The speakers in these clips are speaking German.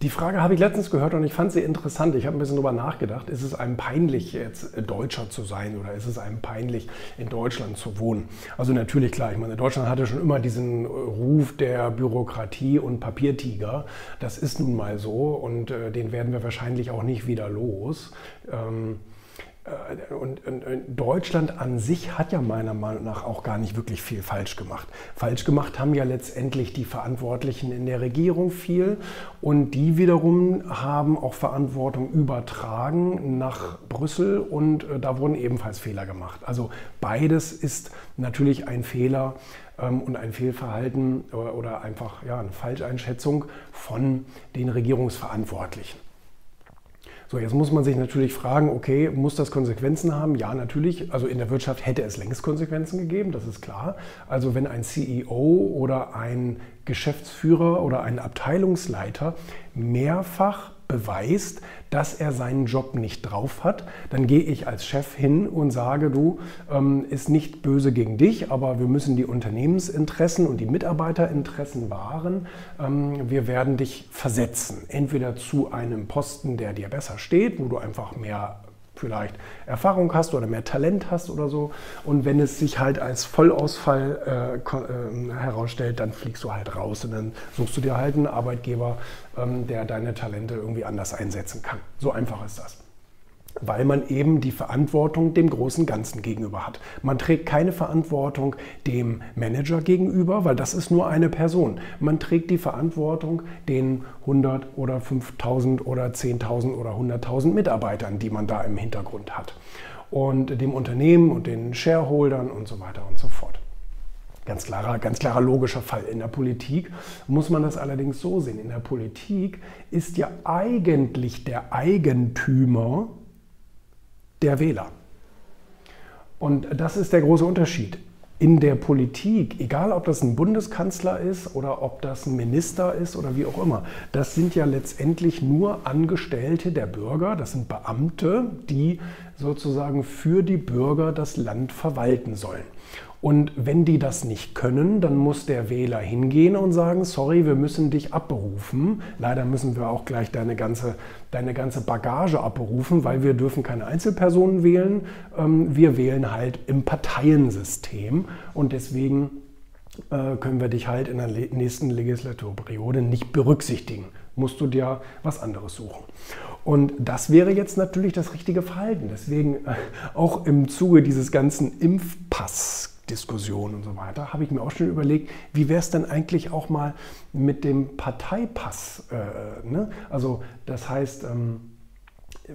Die Frage habe ich letztens gehört und ich fand sie interessant. Ich habe ein bisschen darüber nachgedacht. Ist es einem peinlich, jetzt Deutscher zu sein oder ist es einem peinlich, in Deutschland zu wohnen? Also natürlich klar, ich meine, Deutschland hatte schon immer diesen Ruf der Bürokratie und Papiertiger. Das ist nun mal so und äh, den werden wir wahrscheinlich auch nicht wieder los. Ähm, äh, und, Deutschland an sich hat ja meiner Meinung nach auch gar nicht wirklich viel falsch gemacht. Falsch gemacht haben ja letztendlich die Verantwortlichen in der Regierung viel und die wiederum haben auch Verantwortung übertragen nach Brüssel und äh, da wurden ebenfalls Fehler gemacht. Also beides ist natürlich ein Fehler ähm, und ein Fehlverhalten oder einfach ja, eine Falscheinschätzung von den Regierungsverantwortlichen. So, jetzt muss man sich natürlich fragen, okay, muss das Konsequenzen haben? Ja, natürlich. Also in der Wirtschaft hätte es längst Konsequenzen gegeben, das ist klar. Also wenn ein CEO oder ein Geschäftsführer oder ein Abteilungsleiter mehrfach beweist, dass er seinen Job nicht drauf hat, dann gehe ich als Chef hin und sage, du, ähm, ist nicht böse gegen dich, aber wir müssen die Unternehmensinteressen und die Mitarbeiterinteressen wahren. Ähm, wir werden dich versetzen, entweder zu einem Posten, der dir besser steht, wo du einfach mehr vielleicht Erfahrung hast oder mehr Talent hast oder so. Und wenn es sich halt als Vollausfall äh, äh, herausstellt, dann fliegst du halt raus und dann suchst du dir halt einen Arbeitgeber, ähm, der deine Talente irgendwie anders einsetzen kann. So einfach ist das weil man eben die Verantwortung dem großen Ganzen gegenüber hat. Man trägt keine Verantwortung dem Manager gegenüber, weil das ist nur eine Person. Man trägt die Verantwortung den 100 oder 5000 oder 10.000 oder 100.000 Mitarbeitern, die man da im Hintergrund hat. Und dem Unternehmen und den Shareholdern und so weiter und so fort. Ganz klarer, ganz klarer logischer Fall. In der Politik muss man das allerdings so sehen. In der Politik ist ja eigentlich der Eigentümer der Wähler. Und das ist der große Unterschied. In der Politik, egal ob das ein Bundeskanzler ist oder ob das ein Minister ist oder wie auch immer, das sind ja letztendlich nur Angestellte der Bürger, das sind Beamte, die sozusagen für die Bürger das Land verwalten sollen. Und wenn die das nicht können, dann muss der Wähler hingehen und sagen, sorry, wir müssen dich abberufen. Leider müssen wir auch gleich deine ganze, deine ganze Bagage abberufen, weil wir dürfen keine Einzelpersonen wählen. Ähm, wir wählen halt im Parteiensystem und deswegen äh, können wir dich halt in der nächsten Legislaturperiode nicht berücksichtigen. Musst du dir was anderes suchen. Und das wäre jetzt natürlich das richtige Verhalten. Deswegen äh, auch im Zuge dieses ganzen Impfpass Diskussion und so weiter, habe ich mir auch schon überlegt, wie wäre es denn eigentlich auch mal mit dem Parteipass? Äh, ne? Also das heißt, ähm,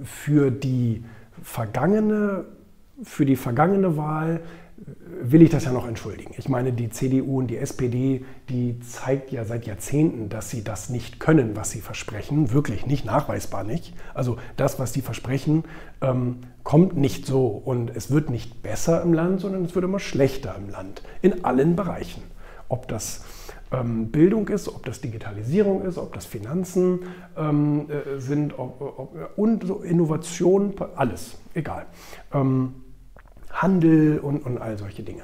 für die vergangene, für die vergangene Wahl will ich das ja noch entschuldigen. Ich meine, die CDU und die SPD, die zeigt ja seit Jahrzehnten, dass sie das nicht können, was sie versprechen. Wirklich nicht, nachweisbar nicht. Also das, was sie versprechen, ähm, kommt nicht so und es wird nicht besser im Land, sondern es wird immer schlechter im Land. In allen Bereichen. Ob das ähm, Bildung ist, ob das Digitalisierung ist, ob das Finanzen ähm, äh, sind ob, ob, und so Innovation, alles, egal. Ähm, Handel und, und all solche Dinge.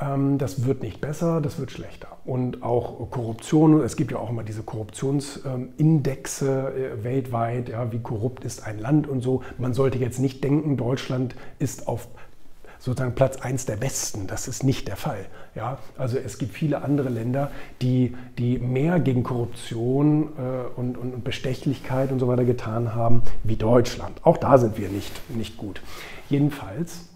Ähm, das wird nicht besser, das wird schlechter. Und auch Korruption, es gibt ja auch immer diese Korruptionsindexe äh, weltweit, ja, wie korrupt ist ein Land und so. Man sollte jetzt nicht denken, Deutschland ist auf sozusagen Platz 1 der besten. Das ist nicht der Fall. Ja? Also es gibt viele andere Länder, die, die mehr gegen Korruption äh, und, und Bestechlichkeit und so weiter getan haben wie Deutschland. Auch da sind wir nicht, nicht gut. Jedenfalls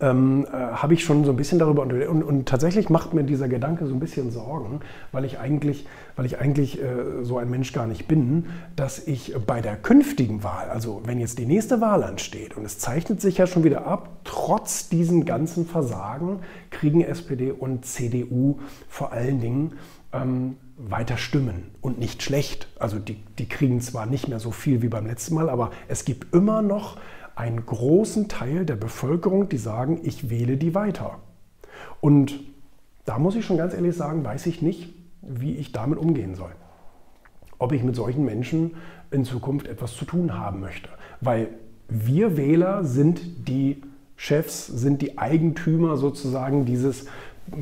ähm, äh, habe ich schon so ein bisschen darüber und, und, und, tatsächlich macht mir dieser Gedanke so ein bisschen Sorgen, weil ich eigentlich, weil ich eigentlich äh, so ein Mensch gar nicht bin, dass ich bei der künftigen Wahl, also wenn jetzt die nächste Wahl ansteht und es zeichnet sich ja schon wieder ab, trotz diesen ganzen Versagen kriegen SPD und CDU vor allen Dingen ähm, weiter stimmen und nicht schlecht. Also die, die kriegen zwar nicht mehr so viel wie beim letzten Mal, aber es gibt immer noch einen großen Teil der Bevölkerung, die sagen, ich wähle die weiter. Und da muss ich schon ganz ehrlich sagen, weiß ich nicht, wie ich damit umgehen soll. Ob ich mit solchen Menschen in Zukunft etwas zu tun haben möchte. Weil wir Wähler sind die Chefs, sind die Eigentümer sozusagen dieses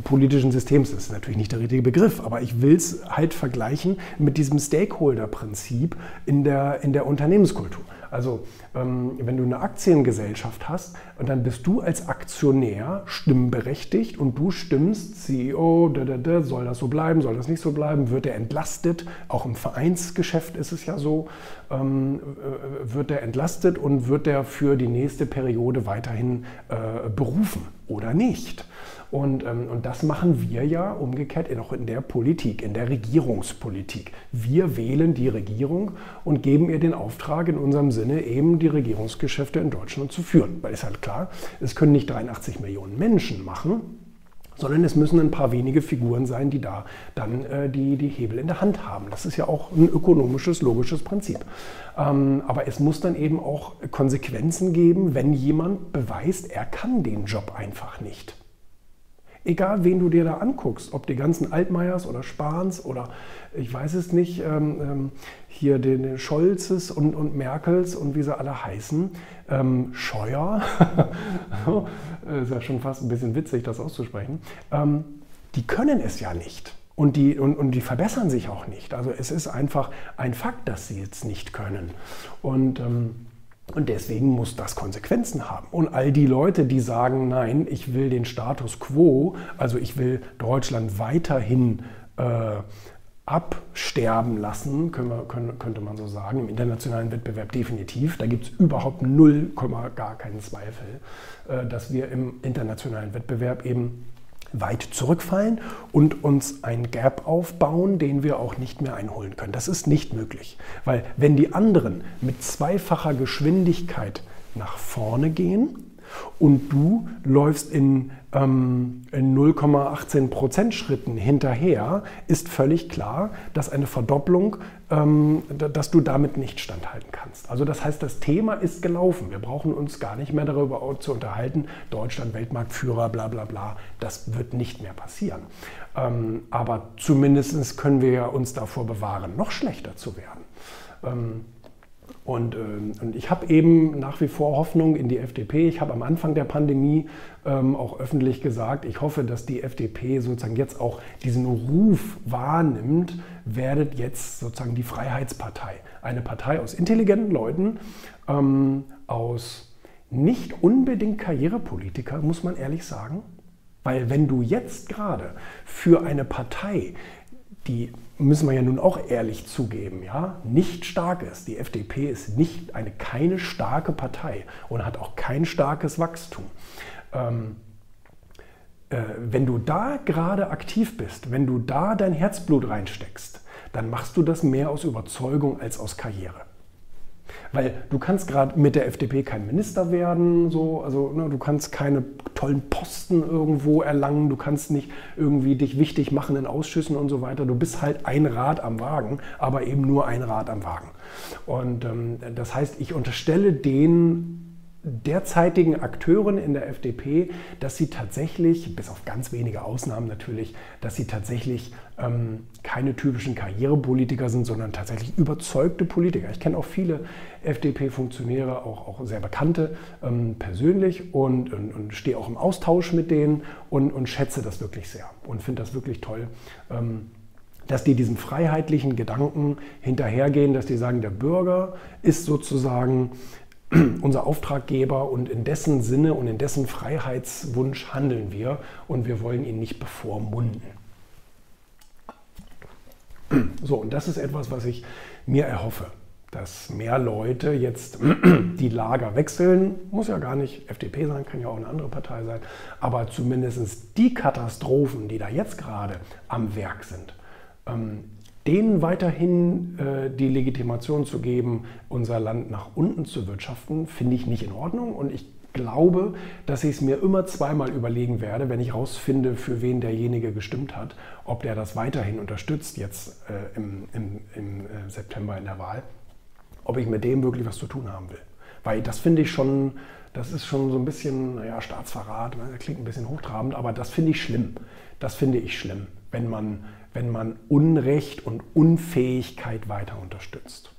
politischen Systems. Das ist natürlich nicht der richtige Begriff, aber ich will es halt vergleichen mit diesem Stakeholder-Prinzip in der, in der Unternehmenskultur. Also ähm, wenn du eine Aktiengesellschaft hast, dann bist du als Aktionär stimmberechtigt und du stimmst, CEO, da, da, da, soll das so bleiben, soll das nicht so bleiben, wird er entlastet, auch im Vereinsgeschäft ist es ja so, ähm, äh, wird er entlastet und wird er für die nächste Periode weiterhin äh, berufen oder nicht. Und, ähm, und das machen wir ja umgekehrt auch in der Politik, in der Regierungspolitik. Wir wählen die Regierung und geben ihr den Auftrag, in unserem Sinne eben die Regierungsgeschäfte in Deutschland zu führen. Weil es halt klar, es können nicht 83 Millionen Menschen machen, sondern es müssen ein paar wenige Figuren sein, die da dann äh, die, die Hebel in der Hand haben. Das ist ja auch ein ökonomisches, logisches Prinzip. Ähm, aber es muss dann eben auch Konsequenzen geben, wenn jemand beweist, er kann den Job einfach nicht. Egal, wen du dir da anguckst, ob die ganzen Altmaiers oder Spahns oder ich weiß es nicht, ähm, ähm, hier den Scholzes und, und Merkels und wie sie alle heißen, ähm, Scheuer, ist ja schon fast ein bisschen witzig, das auszusprechen, ähm, die können es ja nicht. Und die, und, und die verbessern sich auch nicht. Also es ist einfach ein Fakt, dass sie jetzt nicht können. Und ähm, und deswegen muss das Konsequenzen haben. Und all die Leute, die sagen, nein, ich will den Status quo, also ich will Deutschland weiterhin äh, absterben lassen, wir, können, könnte man so sagen, im internationalen Wettbewerb definitiv. Da gibt es überhaupt null, gar keinen Zweifel, äh, dass wir im internationalen Wettbewerb eben weit zurückfallen und uns ein Gap aufbauen, den wir auch nicht mehr einholen können. Das ist nicht möglich, weil wenn die anderen mit zweifacher Geschwindigkeit nach vorne gehen, und du läufst in, ähm, in 0,18% Schritten hinterher, ist völlig klar, dass eine Verdopplung, ähm, dass du damit nicht standhalten kannst. Also das heißt, das Thema ist gelaufen. Wir brauchen uns gar nicht mehr darüber zu unterhalten, Deutschland Weltmarktführer, bla bla bla. Das wird nicht mehr passieren. Ähm, aber zumindest können wir uns davor bewahren, noch schlechter zu werden. Und, ähm, und ich habe eben nach wie vor Hoffnung in die FDP. Ich habe am Anfang der Pandemie ähm, auch öffentlich gesagt, ich hoffe, dass die FDP sozusagen jetzt auch diesen Ruf wahrnimmt, werdet jetzt sozusagen die Freiheitspartei. Eine Partei aus intelligenten Leuten, ähm, aus nicht unbedingt Karrierepolitiker, muss man ehrlich sagen. Weil wenn du jetzt gerade für eine Partei, die müssen wir ja nun auch ehrlich zugeben, ja, nicht stark ist. Die FDP ist nicht eine keine starke Partei und hat auch kein starkes Wachstum. Ähm, äh, wenn du da gerade aktiv bist, wenn du da dein Herzblut reinsteckst, dann machst du das mehr aus Überzeugung als aus Karriere. Weil du kannst gerade mit der FDP kein Minister werden, so, also ne, du kannst keine tollen Posten irgendwo erlangen, du kannst nicht irgendwie dich wichtig machen in Ausschüssen und so weiter. Du bist halt ein Rad am Wagen, aber eben nur ein Rad am Wagen. Und ähm, das heißt, ich unterstelle den derzeitigen Akteuren in der FDP, dass sie tatsächlich, bis auf ganz wenige Ausnahmen natürlich, dass sie tatsächlich ähm, keine typischen Karrierepolitiker sind, sondern tatsächlich überzeugte Politiker. Ich kenne auch viele FDP-Funktionäre, auch, auch sehr bekannte ähm, persönlich und, und, und, stehe auch im Austausch mit denen und, und schätze das wirklich sehr und finde das wirklich toll. Ähm, dass die diesem freiheitlichen Gedanken hinterhergehen, dass die sagen, der Bürger ist sozusagen unser Auftraggeber und in dessen Sinne und in dessen Freiheitswunsch handeln wir und wir wollen ihn nicht bevormunden. So, und das ist etwas, was ich mir erhoffe, dass mehr Leute jetzt die Lager wechseln. Muss ja gar nicht FDP sein, kann ja auch eine andere Partei sein, aber zumindest die Katastrophen, die da jetzt gerade am Werk sind, ähm, denen weiterhin äh, die Legitimation zu geben, unser Land nach unten zu wirtschaften, finde ich nicht in Ordnung. Und ich glaube, dass ich es mir immer zweimal überlegen werde, wenn ich herausfinde, für wen derjenige gestimmt hat, ob der das weiterhin unterstützt jetzt äh, im, im, im äh, September in der Wahl, ob ich mit dem wirklich was zu tun haben will. Weil das finde ich schon, das ist schon so ein bisschen, naja, Staatsverrat, das klingt ein bisschen hochtrabend, aber das finde ich schlimm. Das finde ich schlimm, wenn man wenn man Unrecht und Unfähigkeit weiter unterstützt.